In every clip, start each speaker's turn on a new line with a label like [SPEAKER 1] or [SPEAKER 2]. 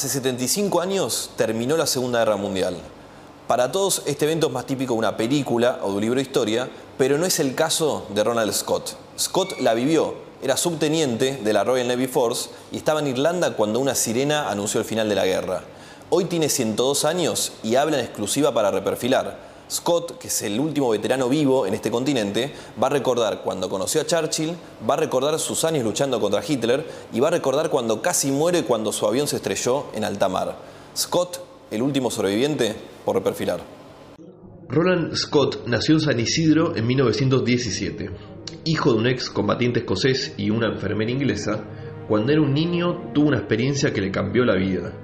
[SPEAKER 1] Hace 75 años terminó la Segunda Guerra Mundial. Para todos este evento es más típico de una película o de un libro de historia, pero no es el caso de Ronald Scott. Scott la vivió, era subteniente de la Royal Navy Force y estaba en Irlanda cuando una sirena anunció el final de la guerra. Hoy tiene 102 años y habla en exclusiva para reperfilar. Scott, que es el último veterano vivo en este continente, va a recordar cuando conoció a Churchill, va a recordar sus años luchando contra Hitler y va a recordar cuando casi muere cuando su avión se estrelló en alta mar. Scott, el último sobreviviente, por reperfilar.
[SPEAKER 2] Roland Scott nació en San Isidro en 1917. Hijo de un ex combatiente escocés y una enfermera inglesa, cuando era un niño tuvo una experiencia que le cambió la vida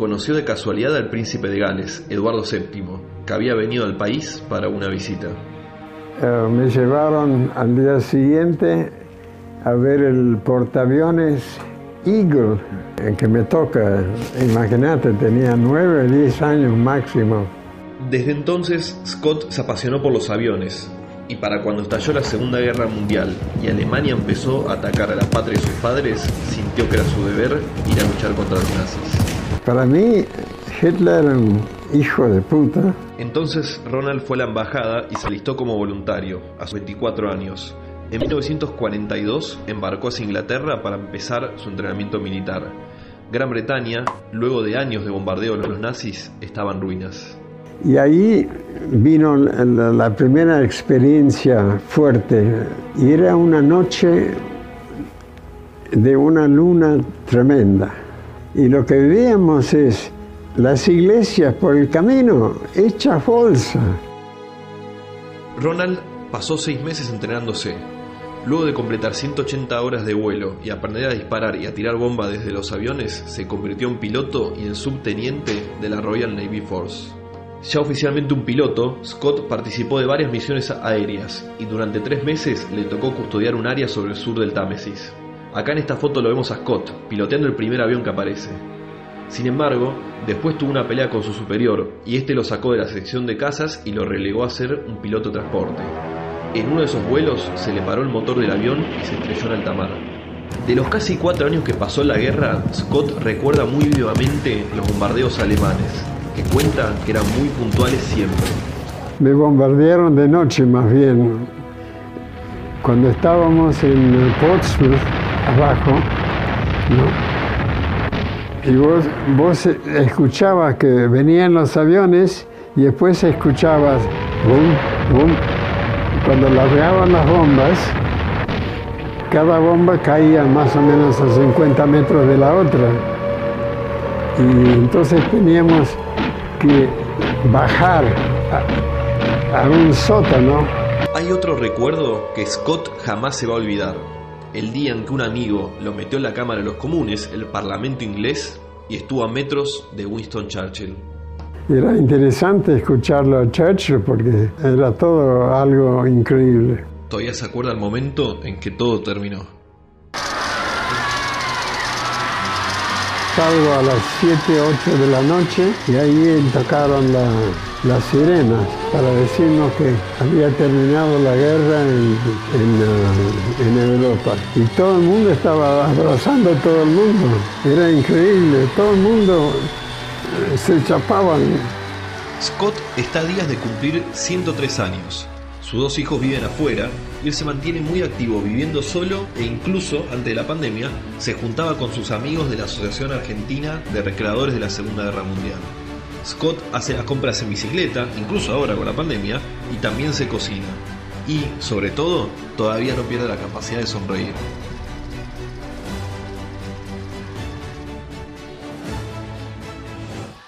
[SPEAKER 2] conoció de casualidad al príncipe de Gales, Eduardo VII, que había venido al país para una visita.
[SPEAKER 3] Eh, me llevaron al día siguiente a ver el portaaviones Eagle, en que me toca, imagínate, tenía nueve, diez años máximo.
[SPEAKER 2] Desde entonces, Scott se apasionó por los aviones, y para cuando estalló la Segunda Guerra Mundial y Alemania empezó a atacar a la patria de sus padres, sintió que era su deber ir a luchar contra los nazis.
[SPEAKER 3] Para mí, Hitler era un hijo de puta.
[SPEAKER 2] Entonces Ronald fue a la embajada y se alistó como voluntario, a sus 24 años. En 1942 embarcó hacia Inglaterra para empezar su entrenamiento militar. Gran Bretaña, luego de años de bombardeo de los nazis, estaba en ruinas.
[SPEAKER 3] Y ahí vino la, la primera experiencia fuerte. Y era una noche de una luna tremenda. Y lo que veíamos es las iglesias por el camino hechas bolsa.
[SPEAKER 2] Ronald pasó seis meses entrenándose. Luego de completar 180 horas de vuelo y aprender a disparar y a tirar bomba desde los aviones, se convirtió en piloto y en subteniente de la Royal Navy Force. Ya oficialmente un piloto, Scott participó de varias misiones aéreas y durante tres meses le tocó custodiar un área sobre el sur del Támesis. Acá en esta foto lo vemos a Scott, piloteando el primer avión que aparece. Sin embargo, después tuvo una pelea con su superior y este lo sacó de la sección de cazas y lo relegó a ser un piloto de transporte. En uno de esos vuelos se le paró el motor del avión y se estrelló en alta mar. De los casi cuatro años que pasó la guerra, Scott recuerda muy vivamente los bombardeos alemanes, que cuenta que eran muy puntuales siempre.
[SPEAKER 3] Me bombardearon de noche más bien. Cuando estábamos en Portsmouth, abajo, Y vos, vos escuchabas que venían los aviones y después escuchabas boom, boom. Cuando largaban las bombas, cada bomba caía más o menos a 50 metros de la otra. Y entonces teníamos que bajar a un sótano.
[SPEAKER 2] Hay otro recuerdo que Scott jamás se va a olvidar el día en que un amigo lo metió en la Cámara de los Comunes, el Parlamento inglés, y estuvo a metros de Winston Churchill.
[SPEAKER 3] Era interesante escucharlo a Churchill porque era todo algo increíble.
[SPEAKER 2] Todavía se acuerda el momento en que todo terminó.
[SPEAKER 3] Salgo a las 7, 8 de la noche y ahí tocaron la, las sirenas para decirnos que había terminado la guerra en, en, en, Europa. Y todo el mundo estaba abrazando a todo el mundo. Era increíble, todo el mundo eh, se chapaban.
[SPEAKER 2] Scott está a días de cumplir 103 años. Sus dos hijos viven afuera y él se mantiene muy activo viviendo solo e incluso, antes de la pandemia, se juntaba con sus amigos de la Asociación Argentina de Recreadores de la Segunda Guerra Mundial. Scott hace las compras en bicicleta, incluso ahora con la pandemia, y también se cocina. Y, sobre todo, todavía no pierde la capacidad de sonreír.